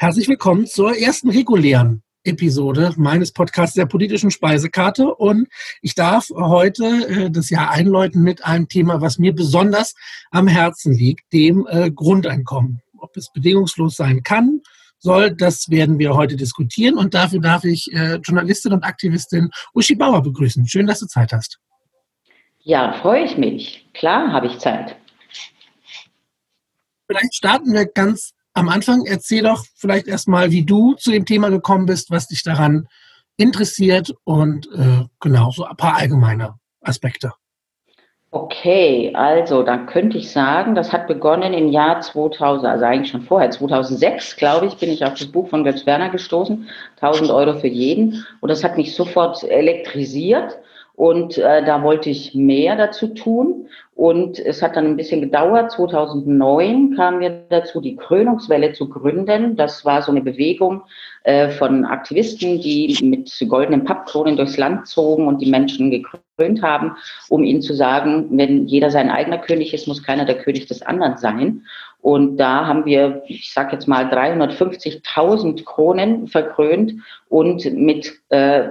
Herzlich willkommen zur ersten regulären Episode meines Podcasts der politischen Speisekarte. Und ich darf heute äh, das Jahr einläuten mit einem Thema, was mir besonders am Herzen liegt, dem äh, Grundeinkommen. Ob es bedingungslos sein kann, soll, das werden wir heute diskutieren. Und dafür darf ich äh, Journalistin und Aktivistin Uschi Bauer begrüßen. Schön, dass du Zeit hast. Ja, freue ich mich. Klar habe ich Zeit. Vielleicht starten wir ganz am Anfang erzähl doch vielleicht erstmal, wie du zu dem Thema gekommen bist, was dich daran interessiert und äh, genau so ein paar allgemeine Aspekte. Okay, also dann könnte ich sagen, das hat begonnen im Jahr 2000, also eigentlich schon vorher, 2006, glaube ich, bin ich auf das Buch von Götz Werner gestoßen, 1000 Euro für jeden. Und das hat mich sofort elektrisiert. Und äh, da wollte ich mehr dazu tun. Und es hat dann ein bisschen gedauert. 2009 kamen wir dazu, die Krönungswelle zu gründen. Das war so eine Bewegung äh, von Aktivisten, die mit goldenen Pappkronen durchs Land zogen und die Menschen gekrönt haben, um ihnen zu sagen, wenn jeder sein eigener König ist, muss keiner der König des anderen sein. Und da haben wir, ich sage jetzt mal, 350.000 Kronen verkrönt und mit äh,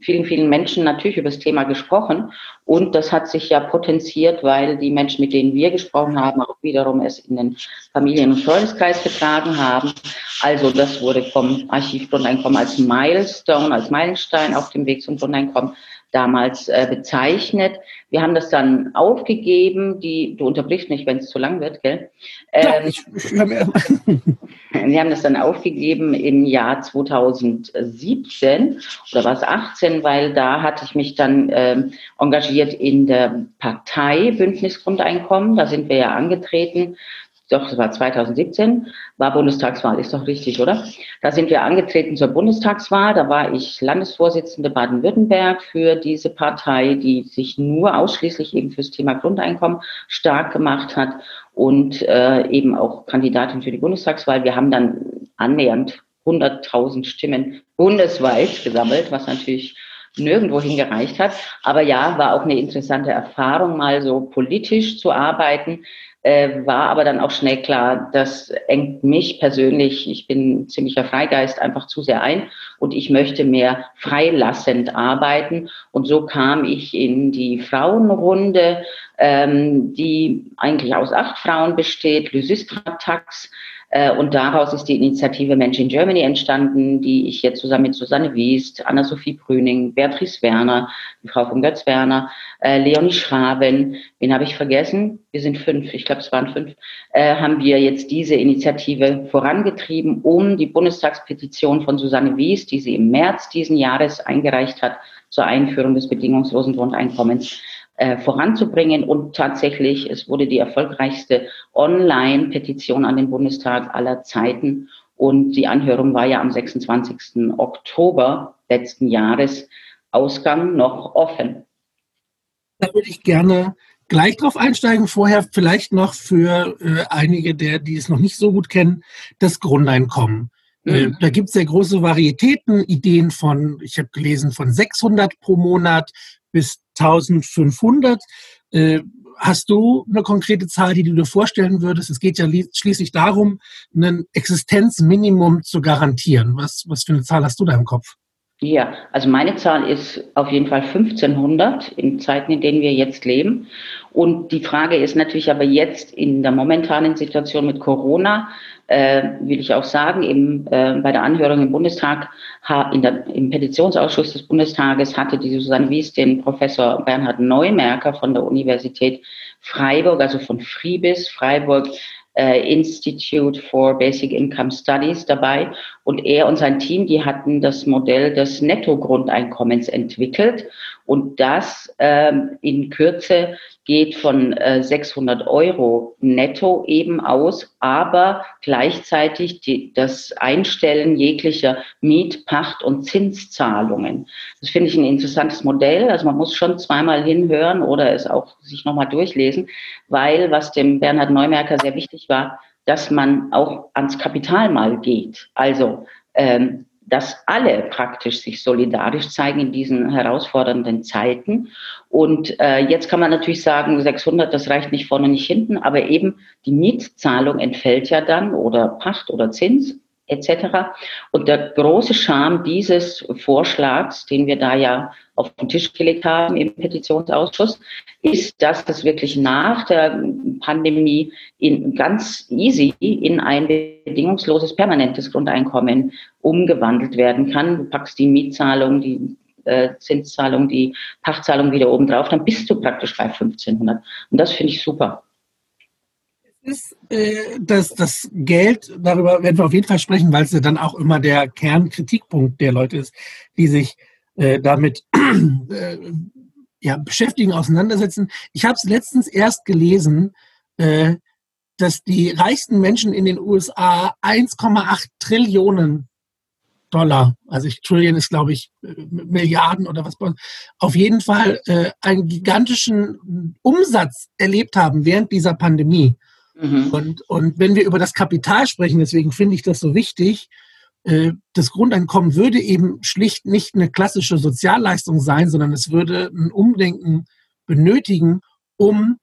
vielen, vielen Menschen natürlich über das Thema gesprochen. Und das hat sich ja potenziert, weil die Menschen, mit denen wir gesprochen haben, auch wiederum es in den Familien- und Freundeskreis getragen haben. Also das wurde vom Archiv Grundeinkommen als Milestone, als Meilenstein auf dem Weg zum Grundeinkommen damals äh, bezeichnet. Wir haben das dann aufgegeben. Die, du unterbrichst mich, wenn es zu lang wird, gell? Ähm, ja, ich, ich wir haben das dann aufgegeben im Jahr 2017 oder war es 18, weil da hatte ich mich dann ähm, engagiert in der Partei Bündnis Grundeinkommen. Da sind wir ja angetreten doch, es war 2017, war Bundestagswahl, ist doch richtig, oder? Da sind wir angetreten zur Bundestagswahl. Da war ich Landesvorsitzende Baden-Württemberg für diese Partei, die sich nur ausschließlich eben fürs Thema Grundeinkommen stark gemacht hat und äh, eben auch Kandidatin für die Bundestagswahl. Wir haben dann annähernd 100.000 Stimmen bundesweit gesammelt, was natürlich nirgendwo hingereicht hat. Aber ja, war auch eine interessante Erfahrung, mal so politisch zu arbeiten äh, war aber dann auch schnell klar, das engt mich persönlich, ich bin ziemlicher Freigeist, einfach zu sehr ein und ich möchte mehr freilassend arbeiten. Und so kam ich in die Frauenrunde, ähm, die eigentlich aus acht Frauen besteht, Lysistra Tax, äh, und daraus ist die Initiative Mensch in Germany entstanden, die ich jetzt zusammen mit Susanne Wiest, Anna-Sophie Brüning, Beatrice Werner, die Frau von Götz Werner, äh, Leonie Schraben, wen habe ich vergessen? Wir sind fünf, ich glaube es waren fünf, äh, haben wir jetzt diese Initiative vorangetrieben, um die Bundestagspetition von Susanne Wiest, die sie im März diesen Jahres eingereicht hat, zur Einführung des bedingungslosen Grundeinkommens äh, voranzubringen. Und tatsächlich, es wurde die erfolgreichste Online-Petition an den Bundestag aller Zeiten. Und die Anhörung war ja am 26. Oktober letzten Jahres. Ausgang noch offen. Da würde ich gerne gleich drauf einsteigen. Vorher vielleicht noch für äh, einige, der, die es noch nicht so gut kennen, das Grundeinkommen. Äh, mhm. da gibt es sehr große Varietäten, Ideen von, ich habe gelesen, von 600 pro Monat bis 1500. Äh, hast du eine konkrete Zahl, die du dir vorstellen würdest? Es geht ja schließlich darum, ein Existenzminimum zu garantieren. Was, was für eine Zahl hast du da im Kopf? Ja, also meine Zahl ist auf jeden Fall 1500 in Zeiten, in denen wir jetzt leben. Und die Frage ist natürlich aber jetzt in der momentanen Situation mit Corona, äh, will ich auch sagen, eben äh, bei der Anhörung im Bundestag, in der, im Petitionsausschuss des Bundestages hatte die Susanne Wies den Professor Bernhard Neumerker von der Universität Freiburg, also von Friebis, Freiburg, Institute for Basic Income Studies dabei. Und er und sein Team, die hatten das Modell des Nettogrundeinkommens entwickelt. Und das ähm, in Kürze geht von äh, 600 Euro netto eben aus, aber gleichzeitig die, das Einstellen jeglicher Miet-, Pacht- und Zinszahlungen. Das finde ich ein interessantes Modell. Also man muss schon zweimal hinhören oder es auch sich nochmal durchlesen, weil was dem Bernhard Neumerker sehr wichtig war, dass man auch ans Kapital mal geht. Also ähm, dass alle praktisch sich solidarisch zeigen in diesen herausfordernden Zeiten. Und äh, jetzt kann man natürlich sagen, 600, das reicht nicht vorne, nicht hinten, aber eben die Mietzahlung entfällt ja dann oder Pacht oder Zins etc. Und der große Charme dieses Vorschlags, den wir da ja auf den Tisch gelegt haben im Petitionsausschuss, ist, dass es wirklich nach der Pandemie in ganz easy in ein bedingungsloses permanentes Grundeinkommen umgewandelt werden kann. Du packst die Mietzahlung, die äh, Zinszahlung, die Pachtzahlung wieder oben drauf, dann bist du praktisch bei 1500. Und das finde ich super ist äh, das, das Geld, darüber werden wir auf jeden Fall sprechen, weil es ja dann auch immer der Kernkritikpunkt der Leute ist, die sich äh, damit äh, ja, beschäftigen, auseinandersetzen. Ich habe es letztens erst gelesen, äh, dass die reichsten Menschen in den USA 1,8 Trillionen Dollar, also ich, Trillion ist glaube ich äh, Milliarden oder was, auf jeden Fall äh, einen gigantischen Umsatz erlebt haben während dieser Pandemie. Mhm. Und, und wenn wir über das Kapital sprechen, deswegen finde ich das so wichtig, äh, das Grundeinkommen würde eben schlicht nicht eine klassische Sozialleistung sein, sondern es würde ein Umdenken benötigen, um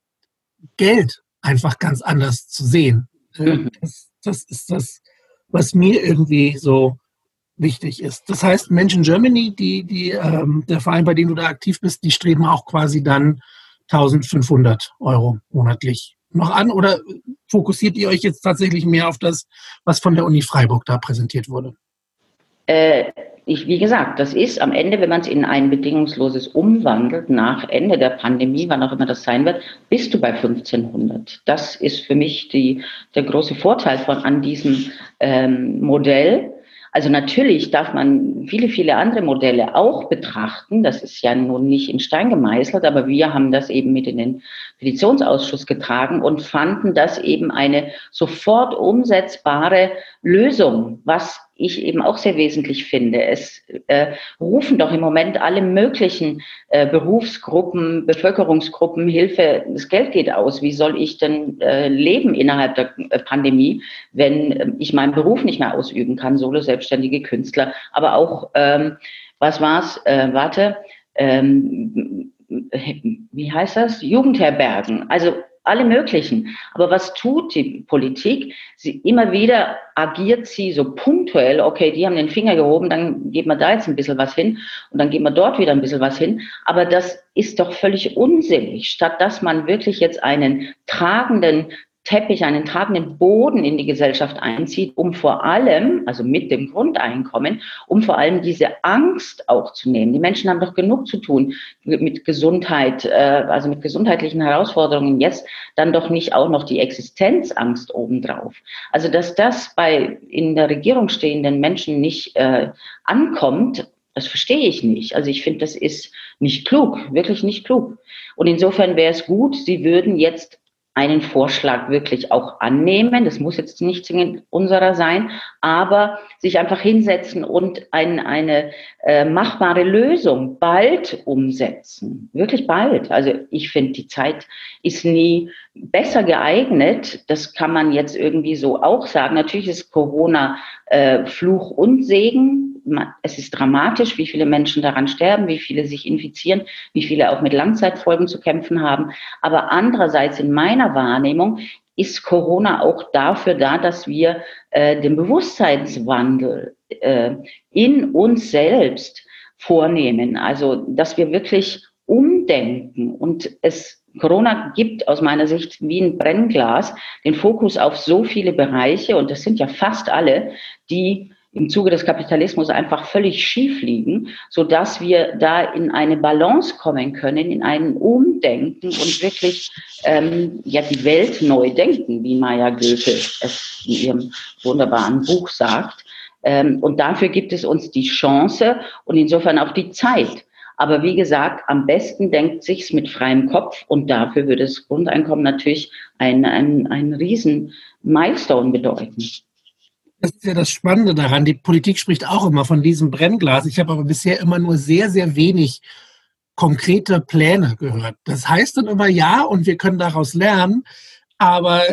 Geld einfach ganz anders zu sehen. Äh, mhm. Das, das ist das, was mir irgendwie so wichtig ist. Das heißt, Menschen Germany, die, die, ähm, der Verein, bei dem du da aktiv bist, die streben auch quasi dann 1500 Euro monatlich noch an oder fokussiert ihr euch jetzt tatsächlich mehr auf das, was von der Uni Freiburg da präsentiert wurde? Äh, ich, wie gesagt, das ist am Ende, wenn man es in ein bedingungsloses umwandelt, nach Ende der Pandemie, wann auch immer das sein wird, bist du bei 1500. Das ist für mich die, der große Vorteil von an diesem ähm, Modell also natürlich darf man viele, viele andere Modelle auch betrachten. Das ist ja nun nicht in Stein gemeißelt, aber wir haben das eben mit in den Petitionsausschuss getragen und fanden das eben eine sofort umsetzbare Lösung, was ich eben auch sehr wesentlich finde. Es äh, rufen doch im Moment alle möglichen äh, Berufsgruppen, Bevölkerungsgruppen Hilfe. Das Geld geht aus. Wie soll ich denn äh, leben innerhalb der äh, Pandemie, wenn äh, ich meinen Beruf nicht mehr ausüben kann? Solo selbstständige Künstler, aber auch ähm, was war's? Äh, warte. Ähm, wie heißt das? Jugendherbergen. Also alle möglichen. Aber was tut die Politik? Sie, immer wieder agiert sie so punktuell, okay, die haben den Finger gehoben, dann geben wir da jetzt ein bisschen was hin und dann geben wir dort wieder ein bisschen was hin. Aber das ist doch völlig unsinnig, statt dass man wirklich jetzt einen tragenden Teppich, einen tragenden Boden in die Gesellschaft einzieht, um vor allem, also mit dem Grundeinkommen, um vor allem diese Angst auch zu nehmen. Die Menschen haben doch genug zu tun mit Gesundheit, äh, also mit gesundheitlichen Herausforderungen. Jetzt dann doch nicht auch noch die Existenzangst obendrauf. Also dass das bei in der Regierung stehenden Menschen nicht äh, ankommt, das verstehe ich nicht. Also ich finde, das ist nicht klug, wirklich nicht klug. Und insofern wäre es gut, Sie würden jetzt einen Vorschlag wirklich auch annehmen. Das muss jetzt nicht zwingend unserer sein, aber sich einfach hinsetzen und ein, eine äh, machbare Lösung bald umsetzen. Wirklich bald. Also ich finde, die Zeit ist nie besser geeignet. Das kann man jetzt irgendwie so auch sagen. Natürlich ist Corona äh, Fluch und Segen es ist dramatisch, wie viele Menschen daran sterben, wie viele sich infizieren, wie viele auch mit Langzeitfolgen zu kämpfen haben. Aber andererseits in meiner Wahrnehmung ist Corona auch dafür da, dass wir äh, den Bewusstseinswandel äh, in uns selbst vornehmen. Also, dass wir wirklich umdenken und es Corona gibt aus meiner Sicht wie ein Brennglas den Fokus auf so viele Bereiche, und das sind ja fast alle, die im Zuge des Kapitalismus einfach völlig schief liegen, so dass wir da in eine Balance kommen können, in ein Umdenken und wirklich ähm, ja die Welt neu denken, wie Maya Goethe es in ihrem wunderbaren Buch sagt. Ähm, und dafür gibt es uns die Chance und insofern auch die Zeit. Aber wie gesagt, am besten denkt sich's mit freiem Kopf und dafür würde das Grundeinkommen natürlich ein, ein, ein riesen Milestone bedeuten. Das ist ja das Spannende daran. Die Politik spricht auch immer von diesem Brennglas. Ich habe aber bisher immer nur sehr, sehr wenig konkrete Pläne gehört. Das heißt dann immer ja und wir können daraus lernen, aber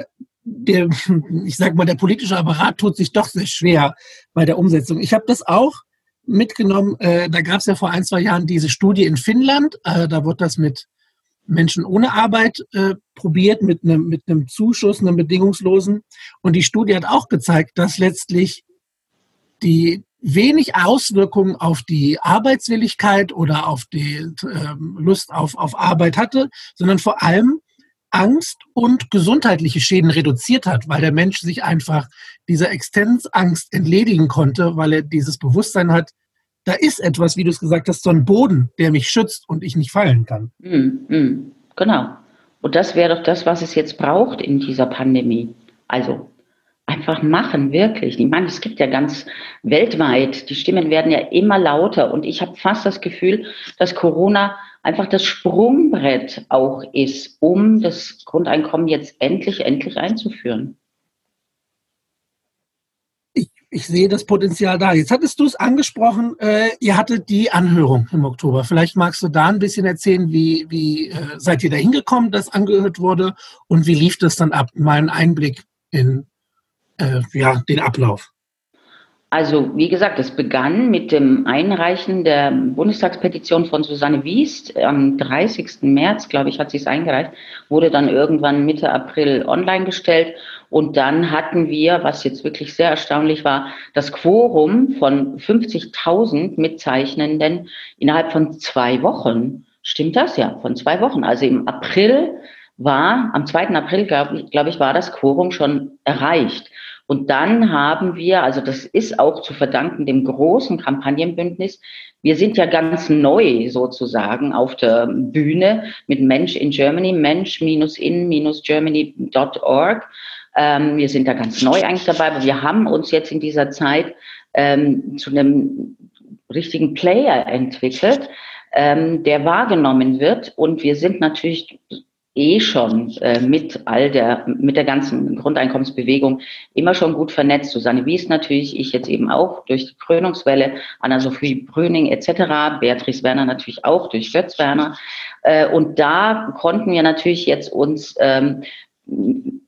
der, ich sage mal, der politische Apparat tut sich doch sehr schwer bei der Umsetzung. Ich habe das auch mitgenommen. Äh, da gab es ja vor ein, zwei Jahren diese Studie in Finnland. Äh, da wird das mit Menschen ohne Arbeit äh, probiert mit einem, mit Zuschuss, einem bedingungslosen. Und die Studie hat auch gezeigt, dass letztlich die wenig Auswirkungen auf die Arbeitswilligkeit oder auf die äh, Lust auf, auf Arbeit hatte, sondern vor allem Angst und gesundheitliche Schäden reduziert hat, weil der Mensch sich einfach dieser Existenzangst entledigen konnte, weil er dieses Bewusstsein hat, da ist etwas, wie du es gesagt hast, so ein Boden, der mich schützt und ich nicht fallen kann. Mm, genau. Und das wäre doch das, was es jetzt braucht in dieser Pandemie. Also einfach machen, wirklich. Ich meine, es gibt ja ganz weltweit, die Stimmen werden ja immer lauter und ich habe fast das Gefühl, dass Corona einfach das Sprungbrett auch ist, um das Grundeinkommen jetzt endlich, endlich einzuführen. Ich, sehe das Potenzial da. Jetzt hattest du es angesprochen, äh, ihr hattet die Anhörung im Oktober. Vielleicht magst du da ein bisschen erzählen, wie, wie äh, seid ihr da hingekommen, dass angehört wurde und wie lief das dann ab? Mal einen Einblick in äh, ja, den Ablauf? Also, wie gesagt, es begann mit dem Einreichen der Bundestagspetition von Susanne Wiest. Am 30. März, glaube ich, hat sie es eingereicht, wurde dann irgendwann Mitte April online gestellt. Und dann hatten wir, was jetzt wirklich sehr erstaunlich war, das Quorum von 50.000 Mitzeichnenden innerhalb von zwei Wochen. Stimmt das? Ja, von zwei Wochen. Also im April war, am 2. April, glaube glaub ich, war das Quorum schon erreicht. Und dann haben wir, also das ist auch zu verdanken dem großen Kampagnenbündnis, wir sind ja ganz neu sozusagen auf der Bühne mit Mensch in Germany, mensch-in-germany.org. Ähm, wir sind da ganz neu eigentlich dabei, aber wir haben uns jetzt in dieser Zeit ähm, zu einem richtigen Player entwickelt, ähm, der wahrgenommen wird. Und wir sind natürlich eh schon äh, mit all der, mit der ganzen Grundeinkommensbewegung immer schon gut vernetzt. Susanne Wies natürlich, ich jetzt eben auch durch die Krönungswelle, Anna-Sophie Brüning etc., Beatrice Werner natürlich auch durch Götz Werner. Äh, und da konnten wir natürlich jetzt uns ähm,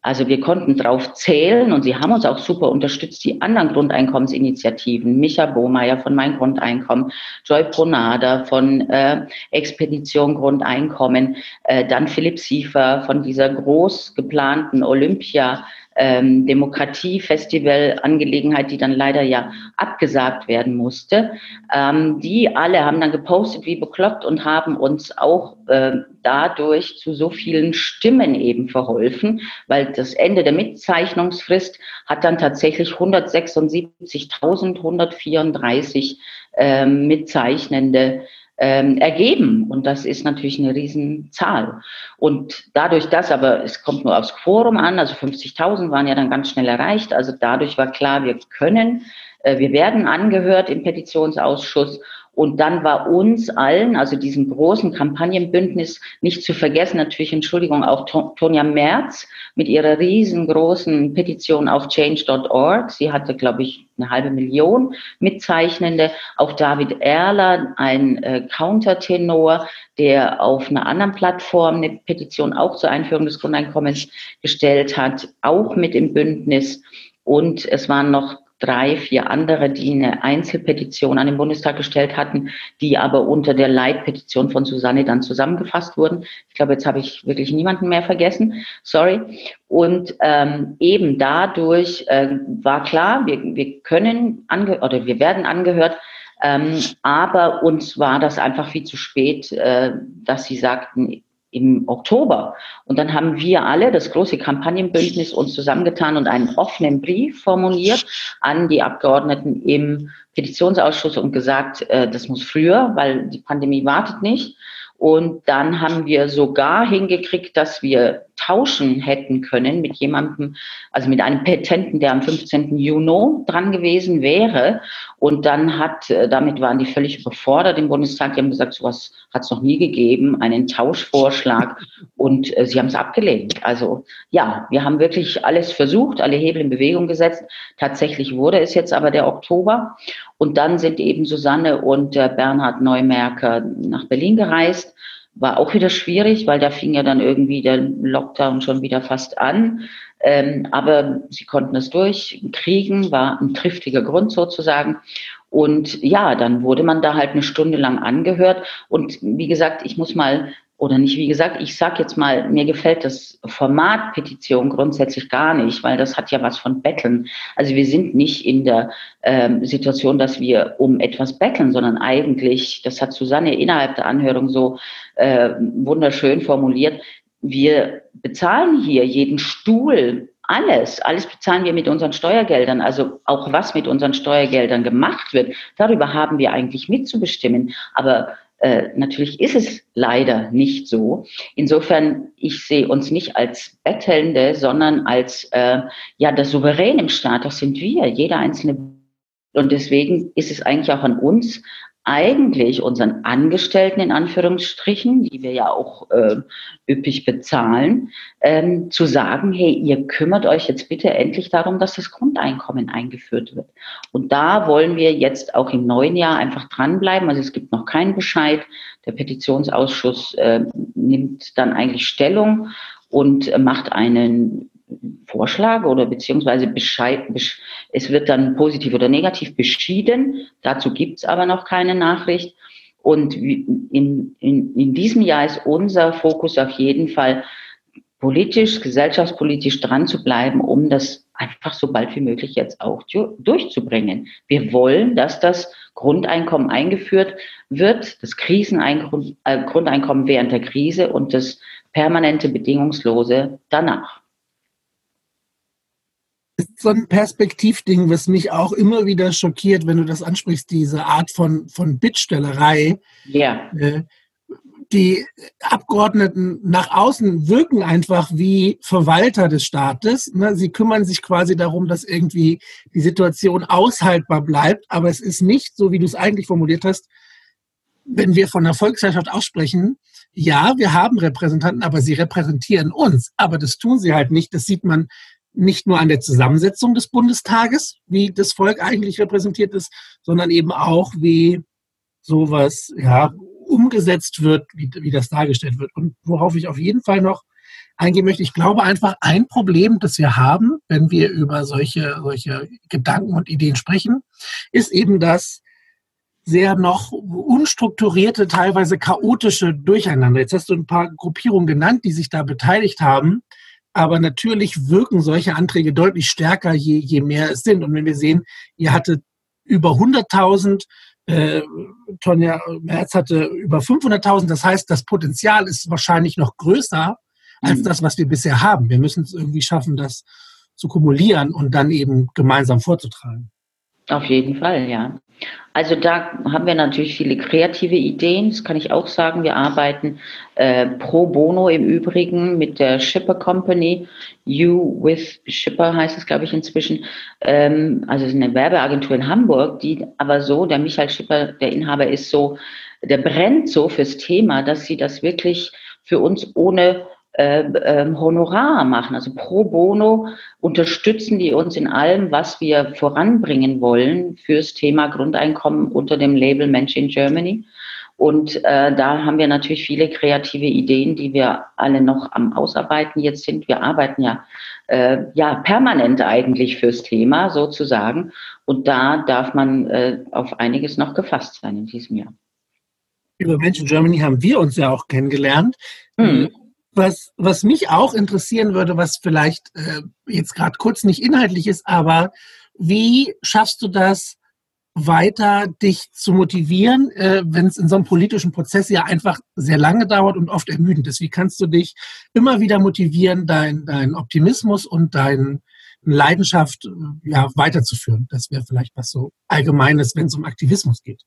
also wir konnten drauf zählen und sie haben uns auch super unterstützt, die anderen Grundeinkommensinitiativen, Micha Bohmeier von Mein Grundeinkommen, Joy Pronada von äh, Expedition Grundeinkommen, äh, dann Philipp Siefer von dieser groß geplanten Olympia ähm, Demokratiefestival-Angelegenheit, die dann leider ja abgesagt werden musste. Ähm, die alle haben dann gepostet wie bekloppt und haben uns auch äh, dadurch zu so vielen Stimmen eben verholfen, weil das Ende der Mitzeichnungsfrist hat dann tatsächlich 176.134 äh, Mitzeichnende ähm, ergeben. Und das ist natürlich eine Riesenzahl. Und dadurch, dass aber, es kommt nur aufs Quorum an, also 50.000 waren ja dann ganz schnell erreicht. Also dadurch war klar, wir können, äh, wir werden angehört im Petitionsausschuss und dann war uns allen, also diesem großen Kampagnenbündnis, nicht zu vergessen, natürlich, Entschuldigung, auch Tonja Merz mit ihrer riesengroßen Petition auf change.org. Sie hatte, glaube ich, eine halbe Million Mitzeichnende. Auch David Erler, ein äh, Countertenor, der auf einer anderen Plattform eine Petition auch zur Einführung des Grundeinkommens gestellt hat, auch mit im Bündnis. Und es waren noch drei, vier andere, die eine Einzelpetition an den Bundestag gestellt hatten, die aber unter der Leitpetition von Susanne dann zusammengefasst wurden. Ich glaube, jetzt habe ich wirklich niemanden mehr vergessen. Sorry. Und ähm, eben dadurch äh, war klar, wir, wir können ange oder wir werden angehört. Ähm, aber uns war das einfach viel zu spät, äh, dass sie sagten, im Oktober. Und dann haben wir alle, das große Kampagnenbündnis, uns zusammengetan und einen offenen Brief formuliert an die Abgeordneten im Petitionsausschuss und gesagt, äh, das muss früher, weil die Pandemie wartet nicht. Und dann haben wir sogar hingekriegt, dass wir tauschen hätten können mit jemandem, also mit einem Petenten, der am 15. Juni dran gewesen wäre. Und dann hat, äh, damit waren die völlig überfordert im Bundestag. Die haben gesagt, sowas hat es noch nie gegeben, einen Tauschvorschlag. Und äh, sie haben es abgelehnt. Also ja, wir haben wirklich alles versucht, alle Hebel in Bewegung gesetzt. Tatsächlich wurde es jetzt aber der Oktober. Und dann sind eben Susanne und äh, Bernhard Neumerker nach Berlin gereist. War auch wieder schwierig, weil da fing ja dann irgendwie der Lockdown schon wieder fast an. Ähm, aber sie konnten es durchkriegen, war ein triftiger Grund sozusagen. Und ja, dann wurde man da halt eine Stunde lang angehört. Und wie gesagt, ich muss mal oder nicht, wie gesagt, ich sage jetzt mal, mir gefällt das Format Petition grundsätzlich gar nicht, weil das hat ja was von Betteln. Also wir sind nicht in der ähm, Situation, dass wir um etwas betteln, sondern eigentlich, das hat Susanne innerhalb der Anhörung so äh, wunderschön formuliert, wir bezahlen hier jeden Stuhl, alles, alles bezahlen wir mit unseren Steuergeldern, also auch was mit unseren Steuergeldern gemacht wird, darüber haben wir eigentlich mitzubestimmen. Aber äh, natürlich ist es leider nicht so. Insofern, ich sehe uns nicht als Bettelnde, sondern als äh, ja das Souverän im Staat. Das sind wir, jeder einzelne. Und deswegen ist es eigentlich auch an uns, eigentlich unseren Angestellten in Anführungsstrichen, die wir ja auch äh, üppig bezahlen, ähm, zu sagen, hey, ihr kümmert euch jetzt bitte endlich darum, dass das Grundeinkommen eingeführt wird. Und da wollen wir jetzt auch im neuen Jahr einfach dranbleiben. Also es gibt noch keinen Bescheid. Der Petitionsausschuss äh, nimmt dann eigentlich Stellung und macht einen Vorschlag oder beziehungsweise Bescheid, es wird dann positiv oder negativ beschieden. Dazu gibt es aber noch keine Nachricht. Und in, in, in diesem Jahr ist unser Fokus auf jeden Fall politisch, gesellschaftspolitisch dran zu bleiben, um das einfach so bald wie möglich jetzt auch durchzubringen. Wir wollen, dass das Grundeinkommen eingeführt wird, das Kriseneinkommen, äh, Grundeinkommen während der Krise und das permanente bedingungslose danach ist so ein Perspektivding, was mich auch immer wieder schockiert, wenn du das ansprichst, diese Art von, von Bittstellerei. Ja. Äh, die Abgeordneten nach außen wirken einfach wie Verwalter des Staates. Ne? Sie kümmern sich quasi darum, dass irgendwie die Situation aushaltbar bleibt. Aber es ist nicht so, wie du es eigentlich formuliert hast, wenn wir von der Volksherrschaft aussprechen, ja, wir haben Repräsentanten, aber sie repräsentieren uns. Aber das tun sie halt nicht. Das sieht man nicht nur an der Zusammensetzung des Bundestages, wie das Volk eigentlich repräsentiert ist, sondern eben auch, wie sowas ja, umgesetzt wird, wie, wie das dargestellt wird. Und worauf ich auf jeden Fall noch eingehen möchte, ich glaube einfach, ein Problem, das wir haben, wenn wir über solche, solche Gedanken und Ideen sprechen, ist eben das sehr noch unstrukturierte, teilweise chaotische Durcheinander. Jetzt hast du ein paar Gruppierungen genannt, die sich da beteiligt haben. Aber natürlich wirken solche Anträge deutlich stärker, je, je mehr es sind. Und wenn wir sehen, ihr hattet über 100.000, äh, Tonja Merz hatte über 500.000, das heißt, das Potenzial ist wahrscheinlich noch größer als mhm. das, was wir bisher haben. Wir müssen es irgendwie schaffen, das zu kumulieren und dann eben gemeinsam vorzutragen. Auf jeden Fall, ja. Also da haben wir natürlich viele kreative Ideen, das kann ich auch sagen. Wir arbeiten äh, pro bono im Übrigen mit der Shipper Company. You with Shipper heißt es, glaube ich, inzwischen. Ähm, also es ist eine Werbeagentur in Hamburg, die aber so, der Michael Schipper, der Inhaber, ist so, der brennt so fürs Thema, dass sie das wirklich für uns ohne äh, äh, Honorar machen. Also pro bono unterstützen die uns in allem, was wir voranbringen wollen fürs Thema Grundeinkommen unter dem Label Mensch in Germany. Und äh, da haben wir natürlich viele kreative Ideen, die wir alle noch am Ausarbeiten jetzt sind. Wir arbeiten ja, äh, ja permanent eigentlich fürs Thema sozusagen. Und da darf man äh, auf einiges noch gefasst sein in diesem Jahr. Über Mensch in Germany haben wir uns ja auch kennengelernt. Mhm. Was, was mich auch interessieren würde, was vielleicht äh, jetzt gerade kurz nicht inhaltlich ist, aber wie schaffst du das, weiter dich zu motivieren, äh, wenn es in so einem politischen Prozess ja einfach sehr lange dauert und oft ermüdend ist? Wie kannst du dich immer wieder motivieren, deinen dein Optimismus und deine Leidenschaft äh, ja, weiterzuführen? Das wäre vielleicht was so Allgemeines, wenn es um Aktivismus geht.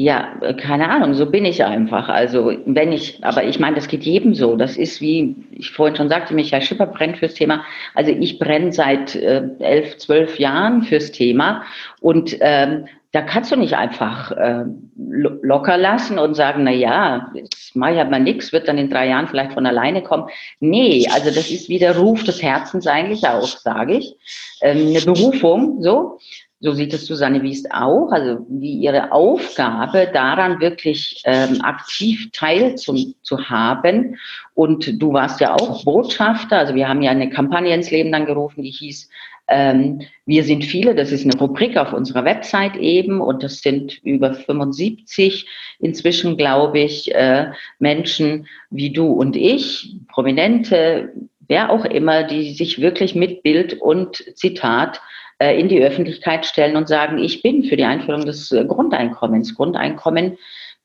Ja, äh, keine Ahnung, so bin ich einfach. Also wenn ich, aber ich meine, das geht jedem so. Das ist wie ich vorhin schon sagte, Michael Schipper brennt fürs Thema. Also ich brenne seit äh, elf, zwölf Jahren fürs Thema und ähm, da kannst du nicht einfach äh, locker lassen und sagen, na ja, jetzt mache ich halt mal nichts, wird dann in drei Jahren vielleicht von alleine kommen. Nee, also das ist wie der Ruf des Herzens eigentlich auch, sage ich. Ähm, eine Berufung, so. So sieht es Susanne Wiest auch, also wie ihre Aufgabe daran wirklich ähm, aktiv teil zu, zu haben. Und du warst ja auch Botschafter, also wir haben ja eine Kampagne ins Leben dann gerufen, die hieß Ähm, wir sind viele, das ist eine Rubrik auf unserer Website eben und das sind über 75 inzwischen, glaube ich, äh, Menschen wie du und ich, Prominente, wer auch immer, die sich wirklich mit Bild und Zitat in die Öffentlichkeit stellen und sagen, ich bin für die Einführung des äh, Grundeinkommens. Grundeinkommen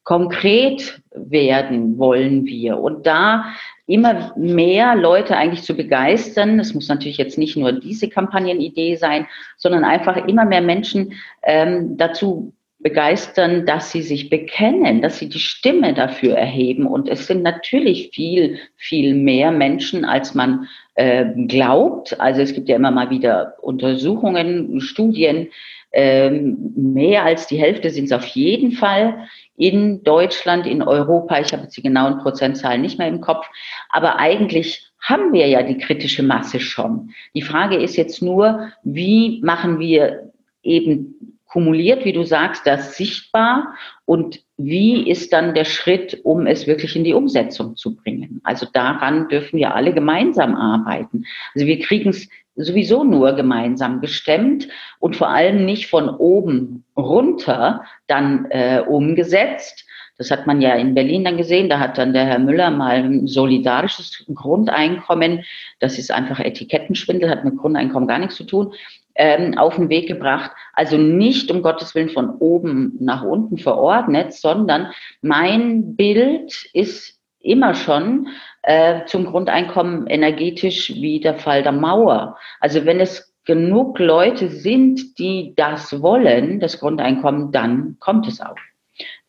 konkret werden wollen wir. Und da immer mehr Leute eigentlich zu begeistern. Es muss natürlich jetzt nicht nur diese Kampagnenidee sein, sondern einfach immer mehr Menschen ähm, dazu begeistern, dass sie sich bekennen, dass sie die Stimme dafür erheben. Und es sind natürlich viel, viel mehr Menschen, als man äh, glaubt. Also es gibt ja immer mal wieder Untersuchungen, Studien. Ähm, mehr als die Hälfte sind es auf jeden Fall in Deutschland, in Europa. Ich habe jetzt die genauen Prozentzahlen nicht mehr im Kopf. Aber eigentlich haben wir ja die kritische Masse schon. Die Frage ist jetzt nur, wie machen wir eben kumuliert, wie du sagst, das sichtbar und wie ist dann der Schritt, um es wirklich in die Umsetzung zu bringen? Also daran dürfen wir alle gemeinsam arbeiten. Also wir kriegen es sowieso nur gemeinsam gestemmt und vor allem nicht von oben runter dann äh, umgesetzt. Das hat man ja in Berlin dann gesehen. Da hat dann der Herr Müller mal ein solidarisches Grundeinkommen. Das ist einfach Etikettenschwindel, hat mit Grundeinkommen gar nichts zu tun ähm, auf den Weg gebracht. Also nicht um Gottes Willen von oben nach unten verordnet, sondern mein Bild ist immer schon äh, zum Grundeinkommen energetisch wie der Fall der Mauer. Also wenn es genug Leute sind, die das wollen, das Grundeinkommen, dann kommt es auch.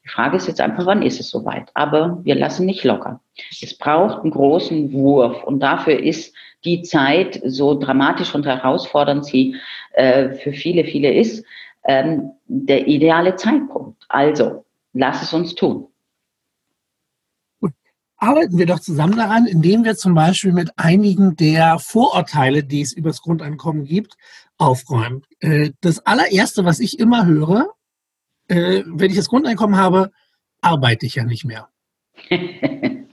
Die Frage ist jetzt einfach, wann ist es soweit? Aber wir lassen nicht locker. Es braucht einen großen Wurf und dafür ist die Zeit, so dramatisch und herausfordernd sie äh, für viele, viele ist, ähm, der ideale Zeitpunkt. Also, lass es uns tun. Gut. Arbeiten wir doch zusammen daran, indem wir zum Beispiel mit einigen der Vorurteile, die es über das Grundeinkommen gibt, aufräumen. Äh, das allererste, was ich immer höre, äh, wenn ich das Grundeinkommen habe, arbeite ich ja nicht mehr.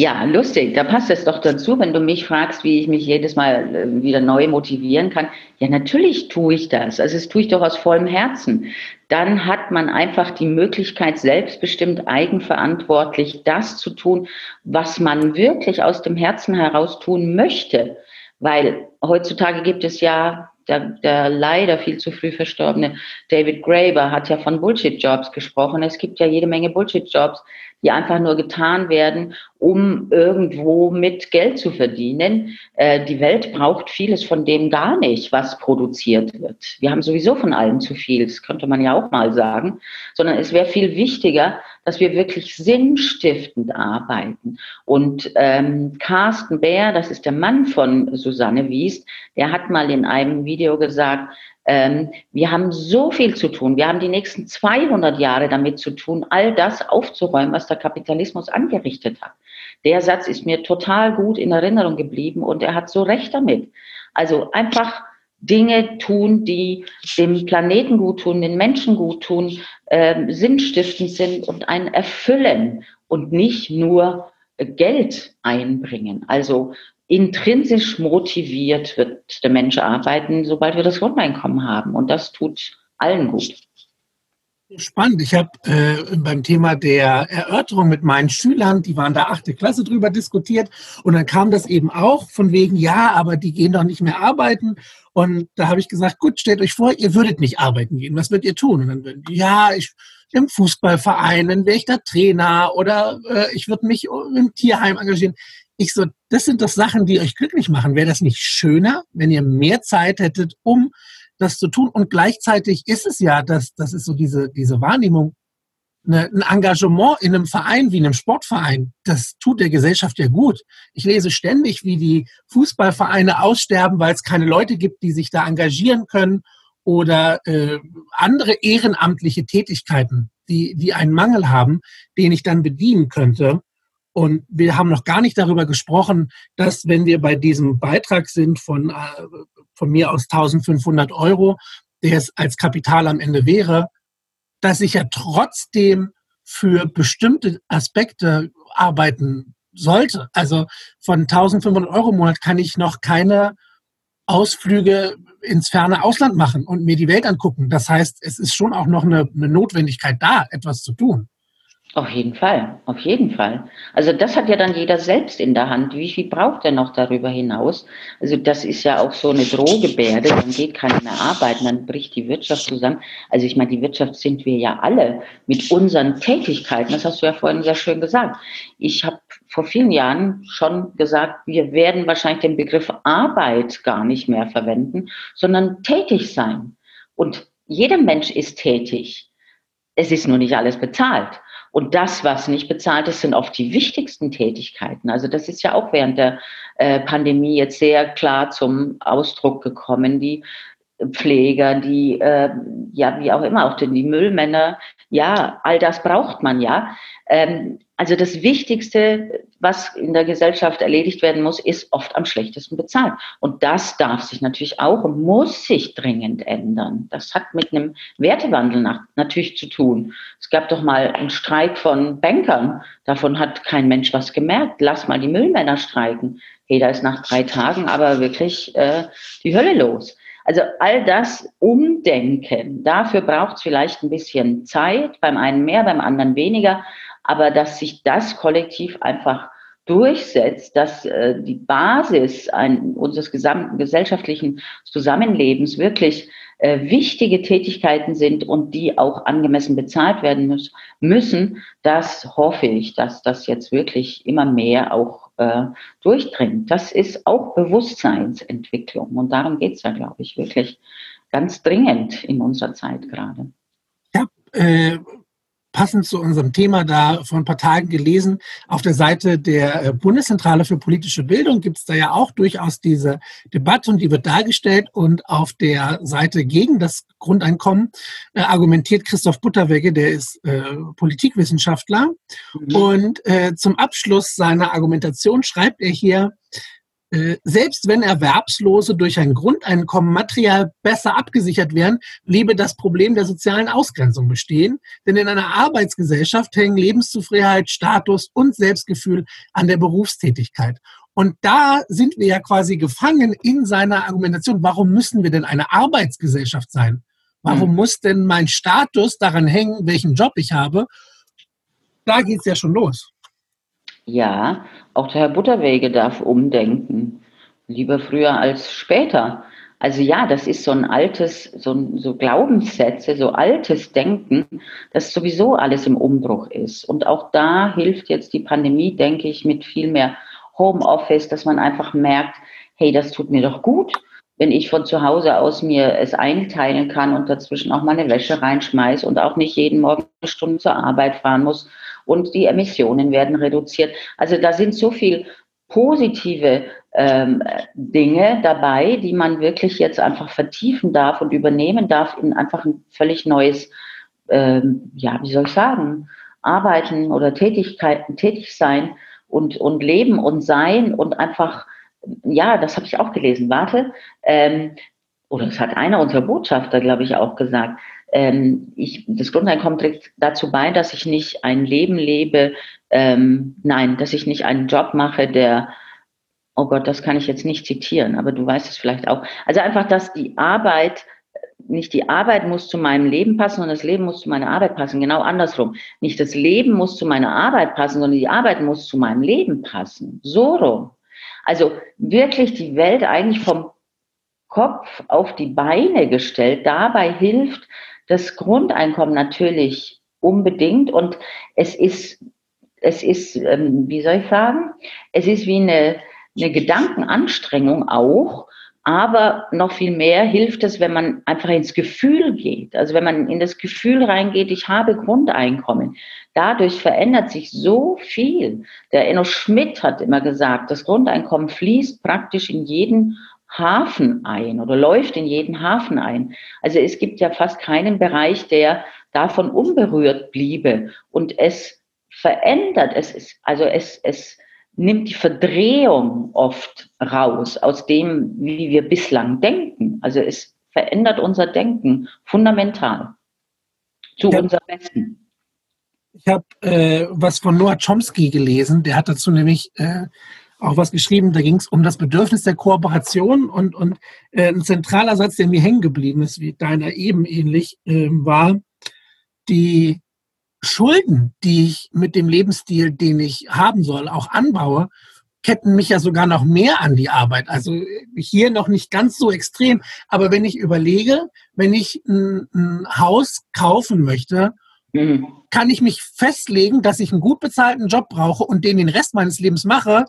Ja, lustig. Da passt es doch dazu, wenn du mich fragst, wie ich mich jedes Mal äh, wieder neu motivieren kann. Ja, natürlich tue ich das. Also es tue ich doch aus vollem Herzen. Dann hat man einfach die Möglichkeit, selbstbestimmt, eigenverantwortlich das zu tun, was man wirklich aus dem Herzen heraus tun möchte. Weil heutzutage gibt es ja der, der leider viel zu früh verstorbene David Graeber hat ja von Bullshit-Jobs gesprochen. Es gibt ja jede Menge Bullshit-Jobs, die einfach nur getan werden, um irgendwo mit Geld zu verdienen. Äh, die Welt braucht vieles von dem gar nicht, was produziert wird. Wir haben sowieso von allem zu viel, das könnte man ja auch mal sagen, sondern es wäre viel wichtiger, dass wir wirklich sinnstiftend arbeiten. Und ähm, Carsten Bär, das ist der Mann von Susanne Wiest, der hat mal in einem Video gesagt, ähm, wir haben so viel zu tun. Wir haben die nächsten 200 Jahre damit zu tun, all das aufzuräumen, was der Kapitalismus angerichtet hat. Der Satz ist mir total gut in Erinnerung geblieben und er hat so recht damit. Also einfach Dinge tun, die dem Planeten gut tun, den Menschen gut tun, äh, sinnstiftend sind und einen erfüllen und nicht nur Geld einbringen. Also intrinsisch motiviert wird der Mensch arbeiten, sobald wir das Grundeinkommen haben. Und das tut allen gut. Spannend. Ich habe äh, beim Thema der Erörterung mit meinen Schülern, die waren da achte Klasse drüber diskutiert und dann kam das eben auch von wegen, ja, aber die gehen doch nicht mehr arbeiten. Und da habe ich gesagt, gut, stellt euch vor, ihr würdet nicht arbeiten gehen. Was würdet ihr tun? Und dann ja, ich im Fußballverein, dann wäre ich da Trainer oder äh, ich würde mich im Tierheim engagieren. Ich so, das sind doch Sachen, die euch glücklich machen. Wäre das nicht schöner, wenn ihr mehr Zeit hättet, um das zu tun? Und gleichzeitig ist es ja, dass das ist so diese, diese Wahrnehmung, eine, ein Engagement in einem Verein wie einem Sportverein, das tut der Gesellschaft ja gut. Ich lese ständig, wie die Fußballvereine aussterben, weil es keine Leute gibt, die sich da engagieren können oder äh, andere ehrenamtliche Tätigkeiten, die, die einen Mangel haben, den ich dann bedienen könnte. Und wir haben noch gar nicht darüber gesprochen, dass wenn wir bei diesem Beitrag sind von, äh, von mir aus 1500 Euro, der es als Kapital am Ende wäre, dass ich ja trotzdem für bestimmte Aspekte arbeiten sollte. Also von 1500 Euro im Monat kann ich noch keine Ausflüge ins ferne Ausland machen und mir die Welt angucken. Das heißt, es ist schon auch noch eine, eine Notwendigkeit da, etwas zu tun. Auf jeden Fall, auf jeden Fall. Also das hat ja dann jeder selbst in der Hand. Wie viel braucht er noch darüber hinaus? Also das ist ja auch so eine Drohgebärde. Dann geht keiner mehr arbeiten, dann bricht die Wirtschaft zusammen. Also ich meine, die Wirtschaft sind wir ja alle mit unseren Tätigkeiten. Das hast du ja vorhin sehr schön gesagt. Ich habe vor vielen Jahren schon gesagt, wir werden wahrscheinlich den Begriff Arbeit gar nicht mehr verwenden, sondern tätig sein. Und jeder Mensch ist tätig. Es ist nur nicht alles bezahlt. Und das, was nicht bezahlt ist, sind oft die wichtigsten Tätigkeiten. Also das ist ja auch während der äh, Pandemie jetzt sehr klar zum Ausdruck gekommen. Die Pfleger, die, äh, ja, wie auch immer, auch die Müllmänner, ja, all das braucht man ja. Ähm, also das Wichtigste, was in der Gesellschaft erledigt werden muss, ist oft am schlechtesten bezahlt. Und das darf sich natürlich auch und muss sich dringend ändern. Das hat mit einem Wertewandel nach, natürlich zu tun. Es gab doch mal einen Streik von Bankern. Davon hat kein Mensch was gemerkt. Lass mal die Müllmänner streiken. Hey, da ist nach drei Tagen aber wirklich äh, die Hölle los. Also all das Umdenken, dafür braucht es vielleicht ein bisschen Zeit, beim einen mehr, beim anderen weniger aber dass sich das kollektiv einfach durchsetzt, dass äh, die Basis ein, unseres gesamten gesellschaftlichen Zusammenlebens wirklich wichtige Tätigkeiten sind und die auch angemessen bezahlt werden müssen, das hoffe ich, dass das jetzt wirklich immer mehr auch äh, durchdringt. Das ist auch Bewusstseinsentwicklung und darum geht es ja, glaube ich, wirklich ganz dringend in unserer Zeit gerade. Ja, äh, passend zu unserem Thema da vor ein paar Tagen gelesen. Auf der Seite der äh, Bundeszentrale für politische Bildung gibt es da ja auch durchaus diese Debatte und die wird dargestellt. Und auf der Seite gegen das Grundeinkommen äh, argumentiert Christoph Butterwegge, der ist äh, Politikwissenschaftler. Mhm. Und äh, zum Abschluss seiner Argumentation schreibt er hier, selbst wenn Erwerbslose durch ein Grundeinkommen materiell besser abgesichert wären, bliebe das Problem der sozialen Ausgrenzung bestehen. Denn in einer Arbeitsgesellschaft hängen Lebenszufriedenheit, Status und Selbstgefühl an der Berufstätigkeit. Und da sind wir ja quasi gefangen in seiner Argumentation. Warum müssen wir denn eine Arbeitsgesellschaft sein? Warum hm. muss denn mein Status daran hängen, welchen Job ich habe? Da geht es ja schon los. Ja, auch der Herr Butterwege darf umdenken. Lieber früher als später. Also ja, das ist so ein altes, so, so Glaubenssätze, so altes Denken, das sowieso alles im Umbruch ist. Und auch da hilft jetzt die Pandemie, denke ich, mit viel mehr Homeoffice, dass man einfach merkt, hey, das tut mir doch gut, wenn ich von zu Hause aus mir es einteilen kann und dazwischen auch meine Wäsche reinschmeiße und auch nicht jeden Morgen eine Stunde zur Arbeit fahren muss und die Emissionen werden reduziert. Also da sind so viel positive ähm, Dinge dabei, die man wirklich jetzt einfach vertiefen darf und übernehmen darf in einfach ein völlig neues, ähm, ja, wie soll ich sagen, Arbeiten oder Tätigkeiten, tätig sein und, und leben und sein und einfach, ja, das habe ich auch gelesen, warte, ähm, oder das hat einer unserer Botschafter, glaube ich, auch gesagt, ähm, ich, das Grundeinkommen trägt dazu bei, dass ich nicht ein Leben lebe, ähm, nein, dass ich nicht einen Job mache, der, oh Gott, das kann ich jetzt nicht zitieren, aber du weißt es vielleicht auch. Also einfach, dass die Arbeit, nicht die Arbeit muss zu meinem Leben passen, sondern das Leben muss zu meiner Arbeit passen. Genau andersrum. Nicht das Leben muss zu meiner Arbeit passen, sondern die Arbeit muss zu meinem Leben passen. So rum. Also wirklich die Welt eigentlich vom Kopf auf die Beine gestellt. Dabei hilft das Grundeinkommen natürlich unbedingt und es ist, es ist, ähm, wie soll ich sagen, es ist wie eine, eine Gedankenanstrengung auch, aber noch viel mehr hilft es, wenn man einfach ins Gefühl geht. Also wenn man in das Gefühl reingeht, ich habe Grundeinkommen. Dadurch verändert sich so viel. Der Enno Schmidt hat immer gesagt, das Grundeinkommen fließt praktisch in jeden Hafen ein oder läuft in jeden Hafen ein. Also es gibt ja fast keinen Bereich, der davon unberührt bliebe. Und es verändert, es ist, also es, es nimmt die Verdrehung oft raus aus dem, wie wir bislang denken. Also es verändert unser Denken fundamental zu ja. unserem Besten. Ich habe äh, was von Noah Chomsky gelesen, der hat dazu nämlich äh, auch was geschrieben, da ging es um das Bedürfnis der Kooperation und, und äh, ein zentraler Satz, der mir hängen geblieben ist, wie deiner eben ähnlich, äh, war, die Schulden, die ich mit dem Lebensstil, den ich haben soll, auch anbaue, ketten mich ja sogar noch mehr an die Arbeit. Also hier noch nicht ganz so extrem. Aber wenn ich überlege, wenn ich ein, ein Haus kaufen möchte, mhm. kann ich mich festlegen, dass ich einen gut bezahlten Job brauche und den den Rest meines Lebens mache,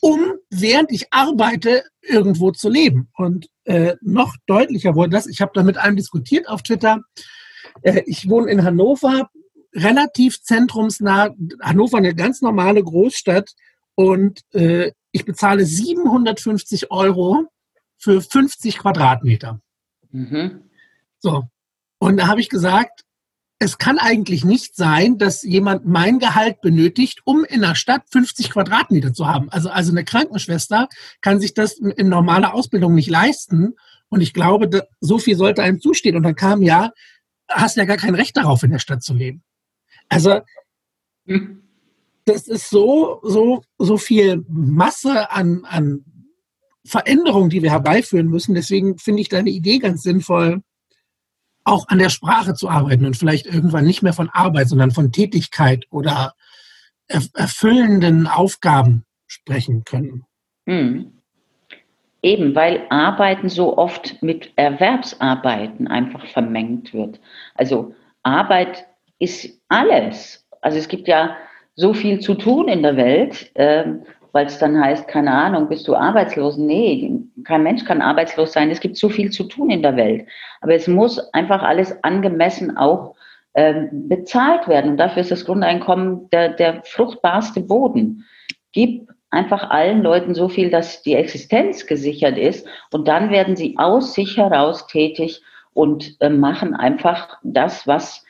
um während ich arbeite irgendwo zu leben. Und äh, noch deutlicher wurde das. Ich habe da mit einem diskutiert auf Twitter. Äh, ich wohne in Hannover, relativ zentrumsnah. Hannover eine ganz normale Großstadt und äh, ich bezahle 750 Euro für 50 Quadratmeter. Mhm. So. Und da habe ich gesagt, es kann eigentlich nicht sein, dass jemand mein Gehalt benötigt, um in der Stadt 50 Quadratmeter zu haben. Also, also eine Krankenschwester kann sich das in normaler Ausbildung nicht leisten. Und ich glaube, so viel sollte einem zustehen. Und dann kam ja, hast ja gar kein Recht darauf, in der Stadt zu leben. Also, das ist so, so, so viel Masse an, an Veränderungen, die wir herbeiführen müssen. Deswegen finde ich deine Idee ganz sinnvoll, auch an der Sprache zu arbeiten und vielleicht irgendwann nicht mehr von Arbeit, sondern von Tätigkeit oder erfüllenden Aufgaben sprechen können. Hm. Eben, weil Arbeiten so oft mit Erwerbsarbeiten einfach vermengt wird. Also Arbeit ist alles. Also es gibt ja so viel zu tun in der Welt, ähm, weil es dann heißt, keine Ahnung, bist du arbeitslos? Nee, kein Mensch kann arbeitslos sein. Es gibt so viel zu tun in der Welt. Aber es muss einfach alles angemessen auch ähm, bezahlt werden. Und dafür ist das Grundeinkommen der, der fruchtbarste Boden. Gib einfach allen Leuten so viel, dass die Existenz gesichert ist. Und dann werden sie aus sich heraus tätig und äh, machen einfach das, was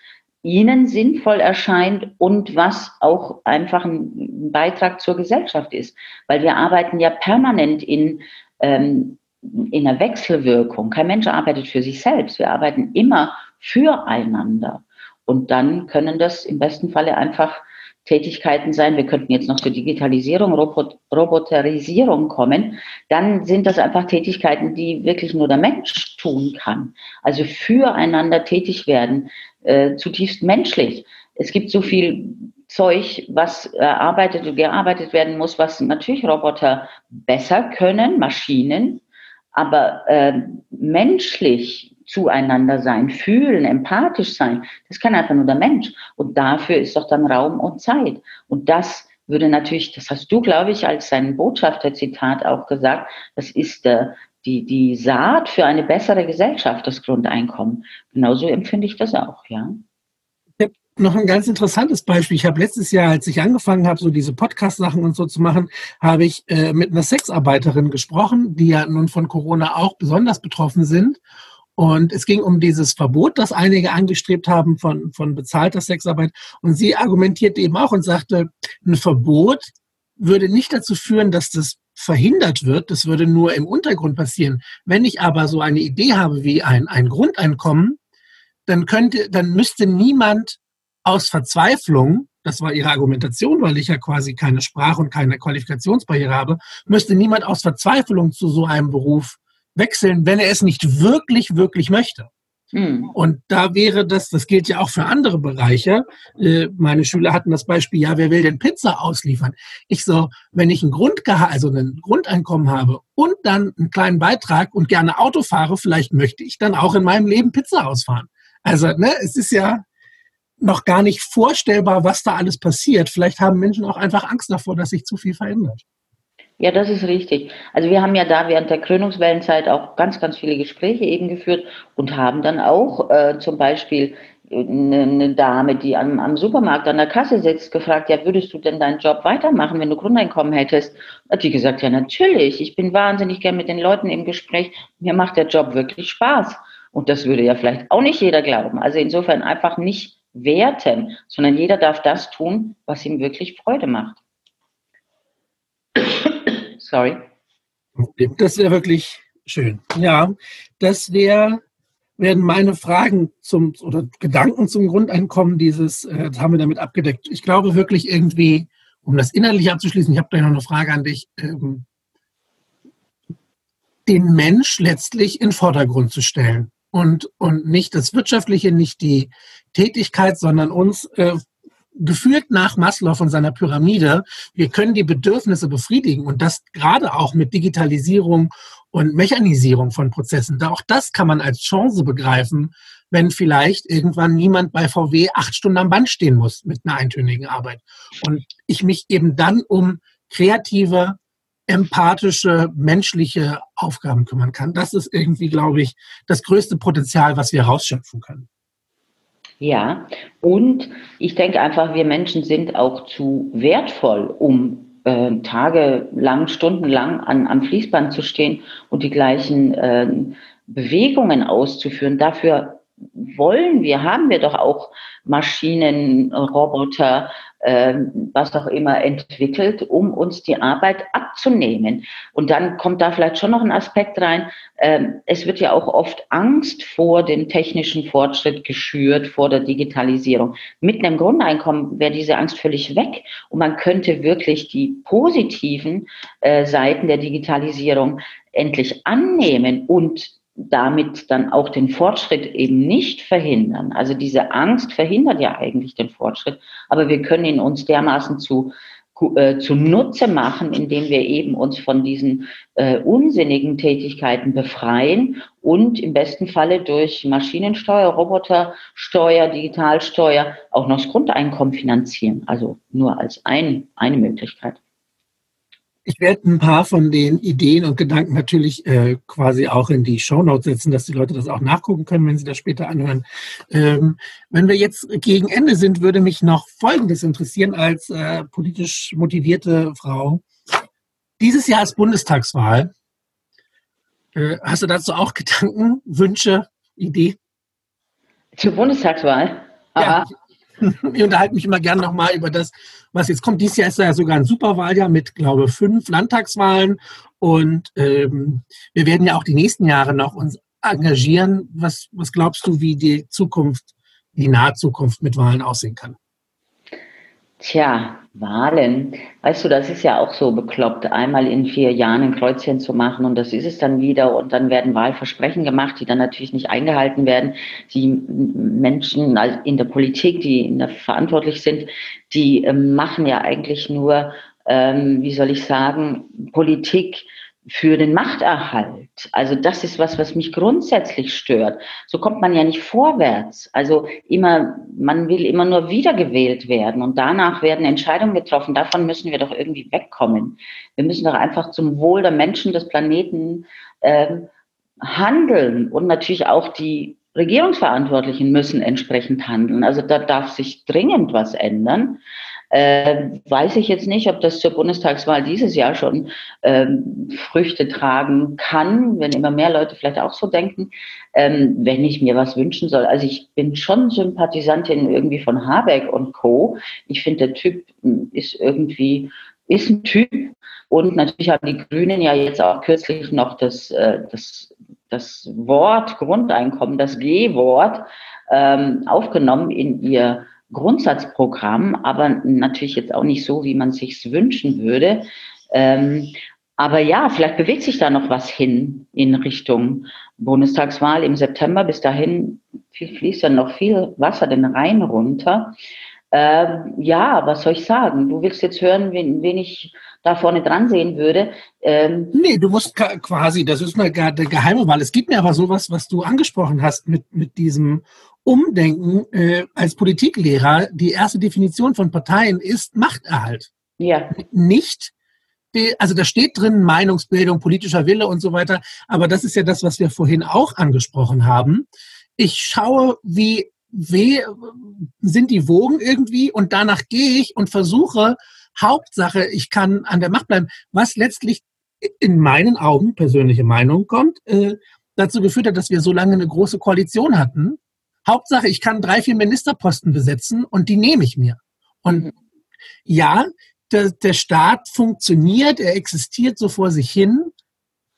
ihnen sinnvoll erscheint und was auch einfach ein Beitrag zur Gesellschaft ist. Weil wir arbeiten ja permanent in, ähm, in einer Wechselwirkung. Kein Mensch arbeitet für sich selbst. Wir arbeiten immer füreinander. Und dann können das im besten Falle einfach Tätigkeiten sein. Wir könnten jetzt noch zur Digitalisierung, Robot Roboterisierung kommen. Dann sind das einfach Tätigkeiten, die wirklich nur der Mensch tun kann. Also füreinander tätig werden, äh, zutiefst menschlich. Es gibt so viel Zeug, was erarbeitet und gearbeitet werden muss, was natürlich Roboter besser können, Maschinen, aber äh, menschlich zueinander sein, fühlen, empathisch sein, das kann einfach nur der Mensch. Und dafür ist doch dann Raum und Zeit. Und das würde natürlich, das hast du, glaube ich, als sein Botschafterzitat auch gesagt, das ist äh, die, die Saat für eine bessere Gesellschaft, das Grundeinkommen. Genauso empfinde ich das auch, ja. Ich habe noch ein ganz interessantes Beispiel. Ich habe letztes Jahr, als ich angefangen habe, so diese Podcast-Sachen und so zu machen, habe ich äh, mit einer Sexarbeiterin gesprochen, die ja nun von Corona auch besonders betroffen sind. Und es ging um dieses Verbot, das einige angestrebt haben von, von bezahlter Sexarbeit. Und sie argumentierte eben auch und sagte, ein Verbot würde nicht dazu führen, dass das verhindert wird. Das würde nur im Untergrund passieren. Wenn ich aber so eine Idee habe wie ein, ein Grundeinkommen, dann könnte, dann müsste niemand aus Verzweiflung, das war ihre Argumentation, weil ich ja quasi keine Sprache und keine Qualifikationsbarriere habe, müsste niemand aus Verzweiflung zu so einem Beruf wechseln, wenn er es nicht wirklich, wirklich möchte. Hm. Und da wäre das, das gilt ja auch für andere Bereiche. Äh, meine Schüler hatten das Beispiel, ja, wer will denn Pizza ausliefern? Ich so, wenn ich ein Grundgehalt, also ein Grundeinkommen habe und dann einen kleinen Beitrag und gerne Auto fahre, vielleicht möchte ich dann auch in meinem Leben Pizza ausfahren. Also, ne, es ist ja noch gar nicht vorstellbar, was da alles passiert. Vielleicht haben Menschen auch einfach Angst davor, dass sich zu viel verändert. Ja, das ist richtig. Also wir haben ja da während der Krönungswellenzeit auch ganz, ganz viele Gespräche eben geführt und haben dann auch äh, zum Beispiel eine, eine Dame, die am, am, Supermarkt an der Kasse sitzt, gefragt, ja, würdest du denn deinen Job weitermachen, wenn du Grundeinkommen hättest? Hat die gesagt, ja, natürlich. Ich bin wahnsinnig gern mit den Leuten im Gespräch. Mir macht der Job wirklich Spaß. Und das würde ja vielleicht auch nicht jeder glauben. Also insofern einfach nicht werten, sondern jeder darf das tun, was ihm wirklich Freude macht. Sorry. Das wäre wirklich schön. Ja, das wäre werden meine Fragen zum oder Gedanken zum Grundeinkommen dieses, äh, das haben wir damit abgedeckt. Ich glaube wirklich irgendwie um das innerlich abzuschließen, ich habe da noch eine Frage an dich, ähm, den Mensch letztlich in Vordergrund zu stellen und, und nicht das Wirtschaftliche, nicht die Tätigkeit, sondern uns äh, gefühlt nach Maslow von seiner Pyramide, wir können die Bedürfnisse befriedigen und das gerade auch mit Digitalisierung und Mechanisierung von Prozessen. Auch das kann man als Chance begreifen, wenn vielleicht irgendwann niemand bei VW acht Stunden am Band stehen muss mit einer eintönigen Arbeit. Und ich mich eben dann um kreative, empathische, menschliche Aufgaben kümmern kann. Das ist irgendwie, glaube ich, das größte Potenzial, was wir rausschöpfen können. Ja, und ich denke einfach, wir Menschen sind auch zu wertvoll, um äh, tagelang, stundenlang an, am Fließband zu stehen und die gleichen äh, Bewegungen auszuführen. Dafür wollen wir, haben wir doch auch Maschinen, Roboter, äh, was auch immer entwickelt, um uns die Arbeit abzunehmen. Und dann kommt da vielleicht schon noch ein Aspekt rein. Äh, es wird ja auch oft Angst vor dem technischen Fortschritt geschürt, vor der Digitalisierung. Mit einem Grundeinkommen wäre diese Angst völlig weg und man könnte wirklich die positiven äh, Seiten der Digitalisierung endlich annehmen und damit dann auch den Fortschritt eben nicht verhindern. Also diese Angst verhindert ja eigentlich den Fortschritt, aber wir können ihn uns dermaßen zu äh, zunutze machen, indem wir eben uns von diesen äh, unsinnigen Tätigkeiten befreien und im besten Falle durch Maschinensteuer, Robotersteuer, Digitalsteuer auch noch das Grundeinkommen finanzieren. Also nur als ein, eine Möglichkeit. Ich werde ein paar von den Ideen und Gedanken natürlich äh, quasi auch in die Shownotes setzen, dass die Leute das auch nachgucken können, wenn sie das später anhören. Ähm, wenn wir jetzt gegen Ende sind, würde mich noch Folgendes interessieren als äh, politisch motivierte Frau. Dieses Jahr ist Bundestagswahl. Äh, hast du dazu auch Gedanken, Wünsche, Idee? Zur Bundestagswahl? Ja, ich unterhalte mich immer gern nochmal über das, was jetzt kommt. Dieses Jahr ist ja sogar ein Superwahljahr mit, glaube ich, fünf Landtagswahlen. Und ähm, wir werden ja auch die nächsten Jahre noch uns engagieren. Was, was glaubst du, wie die Zukunft, die nahe Zukunft mit Wahlen aussehen kann? Tja, Wahlen. Weißt du, das ist ja auch so bekloppt, einmal in vier Jahren ein Kreuzchen zu machen und das ist es dann wieder und dann werden Wahlversprechen gemacht, die dann natürlich nicht eingehalten werden. Die Menschen in der Politik, die verantwortlich sind, die ähm, machen ja eigentlich nur, ähm, wie soll ich sagen, Politik, für den Machterhalt. Also das ist was, was mich grundsätzlich stört. So kommt man ja nicht vorwärts. Also immer, man will immer nur wiedergewählt werden und danach werden Entscheidungen getroffen. Davon müssen wir doch irgendwie wegkommen. Wir müssen doch einfach zum Wohl der Menschen des Planeten äh, handeln und natürlich auch die Regierungsverantwortlichen müssen entsprechend handeln. Also da darf sich dringend was ändern. Äh, weiß ich jetzt nicht, ob das zur Bundestagswahl dieses Jahr schon ähm, Früchte tragen kann, wenn immer mehr Leute vielleicht auch so denken, ähm, wenn ich mir was wünschen soll. Also ich bin schon Sympathisantin irgendwie von Habeck und Co. Ich finde, der Typ hm, ist irgendwie, ist ein Typ. Und natürlich haben die Grünen ja jetzt auch kürzlich noch das, äh, das, das Wort Grundeinkommen, das G-Wort, ähm, aufgenommen in ihr Grundsatzprogramm, aber natürlich jetzt auch nicht so, wie man sich wünschen würde. Ähm, aber ja, vielleicht bewegt sich da noch was hin in Richtung Bundestagswahl im September. Bis dahin fließt ja noch viel Wasser den Rhein runter. Ähm, ja, was soll ich sagen? Du willst jetzt hören, wen, wen ich da vorne dran sehen würde. Ähm, nee, du musst quasi, das ist eine geheime Wahl. Es gibt mir aber sowas, was du angesprochen hast mit, mit diesem Umdenken äh, als Politiklehrer, die erste Definition von Parteien ist Machterhalt. Ja. Nicht, also da steht drin Meinungsbildung, politischer Wille und so weiter, aber das ist ja das, was wir vorhin auch angesprochen haben. Ich schaue, wie, wie sind die Wogen irgendwie und danach gehe ich und versuche, Hauptsache, ich kann an der Macht bleiben, was letztlich in meinen Augen, persönliche Meinung kommt, äh, dazu geführt hat, dass wir so lange eine große Koalition hatten, Hauptsache, ich kann drei, vier Ministerposten besetzen und die nehme ich mir. Und mhm. ja, der, der Staat funktioniert, er existiert so vor sich hin,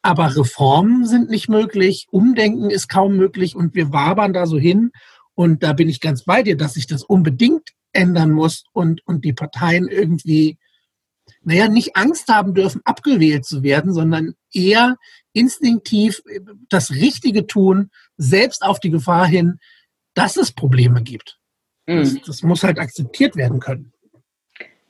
aber Reformen sind nicht möglich, Umdenken ist kaum möglich und wir wabern da so hin. Und da bin ich ganz bei dir, dass sich das unbedingt ändern muss und, und die Parteien irgendwie naja, nicht Angst haben dürfen, abgewählt zu werden, sondern eher instinktiv das Richtige tun, selbst auf die Gefahr hin, dass es Probleme gibt. Mhm. Das, das muss halt akzeptiert werden können.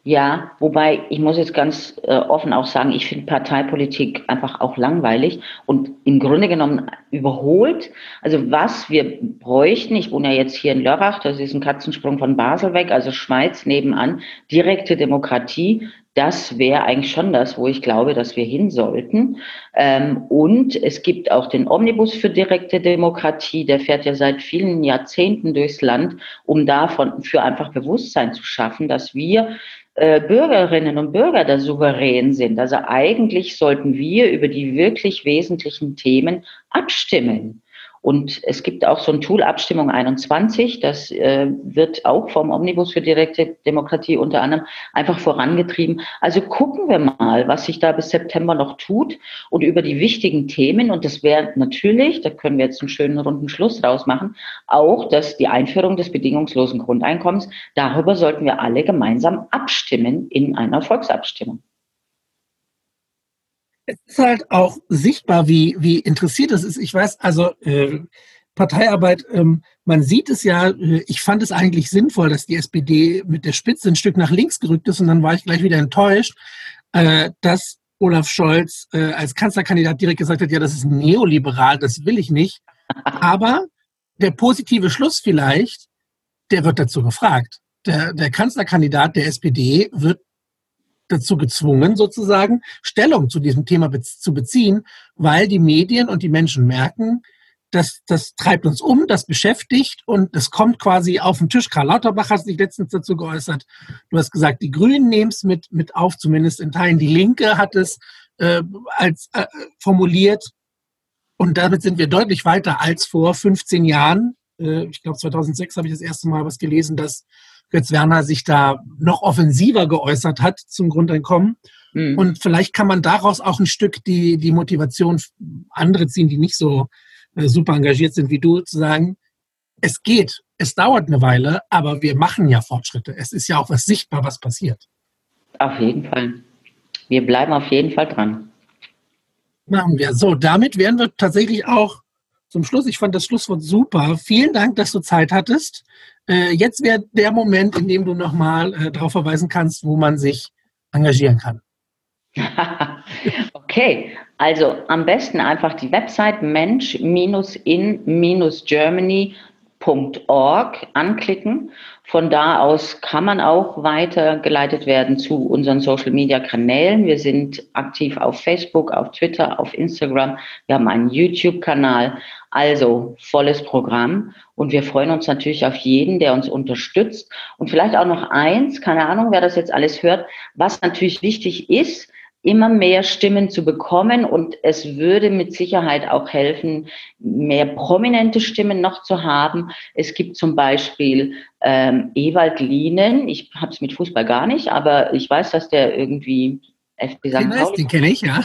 Ja, wobei ich muss jetzt ganz äh, offen auch sagen, ich finde Parteipolitik einfach auch langweilig und im Grunde genommen überholt. Also was wir bräuchten, ich wohne ja jetzt hier in Lörrach, das ist ein Katzensprung von Basel weg, also Schweiz nebenan, direkte Demokratie, das wäre eigentlich schon das, wo ich glaube, dass wir hin sollten. Ähm, und es gibt auch den Omnibus für direkte Demokratie, der fährt ja seit vielen Jahrzehnten durchs Land, um davon für einfach Bewusstsein zu schaffen, dass wir äh, Bürgerinnen und Bürger da souverän sind. Also eigentlich sollten wir über die wirklich wesentlichen Themen abstimmen. Und es gibt auch so ein Tool Abstimmung 21, das äh, wird auch vom Omnibus für direkte Demokratie unter anderem einfach vorangetrieben. Also gucken wir mal, was sich da bis September noch tut und über die wichtigen Themen. Und das wäre natürlich, da können wir jetzt einen schönen runden Schluss rausmachen, auch dass die Einführung des bedingungslosen Grundeinkommens, darüber sollten wir alle gemeinsam abstimmen in einer Volksabstimmung es ist halt auch sichtbar, wie, wie interessiert es ist. Ich weiß, also äh, Parteiarbeit, ähm, man sieht es ja, äh, ich fand es eigentlich sinnvoll, dass die SPD mit der Spitze ein Stück nach links gerückt ist und dann war ich gleich wieder enttäuscht, äh, dass Olaf Scholz äh, als Kanzlerkandidat direkt gesagt hat, ja, das ist neoliberal, das will ich nicht. Aber der positive Schluss vielleicht, der wird dazu gefragt. Der, der Kanzlerkandidat der SPD wird dazu gezwungen, sozusagen Stellung zu diesem Thema be zu beziehen, weil die Medien und die Menschen merken, dass das treibt uns um, das beschäftigt und es kommt quasi auf den Tisch. Karl Lauterbach hat sich letztens dazu geäußert. Du hast gesagt, die Grünen nehmen es mit, mit auf, zumindest in Teilen. Die Linke hat es äh, als äh, formuliert. Und damit sind wir deutlich weiter als vor 15 Jahren. Äh, ich glaube, 2006 habe ich das erste Mal was gelesen, dass Götz Werner sich da noch offensiver geäußert hat zum Grundeinkommen. Mhm. Und vielleicht kann man daraus auch ein Stück die, die Motivation andere ziehen, die nicht so äh, super engagiert sind wie du, zu sagen, es geht, es dauert eine Weile, aber wir machen ja Fortschritte. Es ist ja auch was sichtbar, was passiert. Auf jeden Fall. Wir bleiben auf jeden Fall dran. Machen wir. So, damit wären wir tatsächlich auch zum Schluss. Ich fand das Schlusswort super. Vielen Dank, dass du Zeit hattest. Äh, jetzt wäre der Moment, in dem du nochmal äh, darauf verweisen kannst, wo man sich engagieren kann. okay, also am besten einfach die Website mensch-in-germany.org anklicken. Von da aus kann man auch weitergeleitet werden zu unseren Social Media Kanälen. Wir sind aktiv auf Facebook, auf Twitter, auf Instagram. Wir haben einen YouTube-Kanal. Also volles Programm. Und wir freuen uns natürlich auf jeden, der uns unterstützt. Und vielleicht auch noch eins, keine Ahnung, wer das jetzt alles hört, was natürlich wichtig ist, immer mehr Stimmen zu bekommen und es würde mit Sicherheit auch helfen, mehr prominente Stimmen noch zu haben. Es gibt zum Beispiel ähm, Ewald Lienen, ich habe es mit Fußball gar nicht, aber ich weiß, dass der irgendwie FB St. Pauli. Den kenne ich, ja.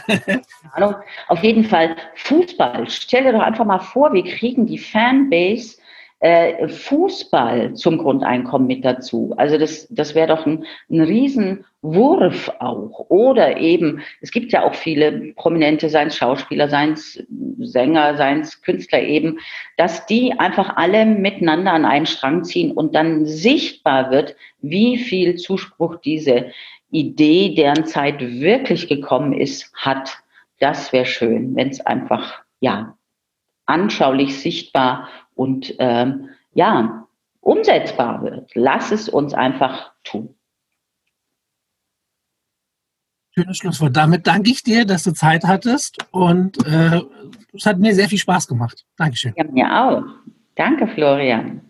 Ahnung. Auf jeden Fall Fußball. Stell dir doch einfach mal vor, wir kriegen die Fanbase äh, Fußball zum Grundeinkommen mit dazu. Also das, das wäre doch ein, ein Riesenwurf auch. Oder eben, es gibt ja auch viele Prominente, seien es Schauspieler, seien es Sänger, seien es Künstler eben, dass die einfach alle miteinander an einen Strang ziehen und dann sichtbar wird, wie viel Zuspruch diese Idee, deren Zeit wirklich gekommen ist, hat. Das wäre schön, wenn es einfach, ja, anschaulich sichtbar und ähm, ja, umsetzbar wird. Lass es uns einfach tun. Schönes Schlusswort. Damit danke ich dir, dass du Zeit hattest und äh, es hat mir sehr viel Spaß gemacht. Dankeschön. Ja, mir auch. Danke, Florian.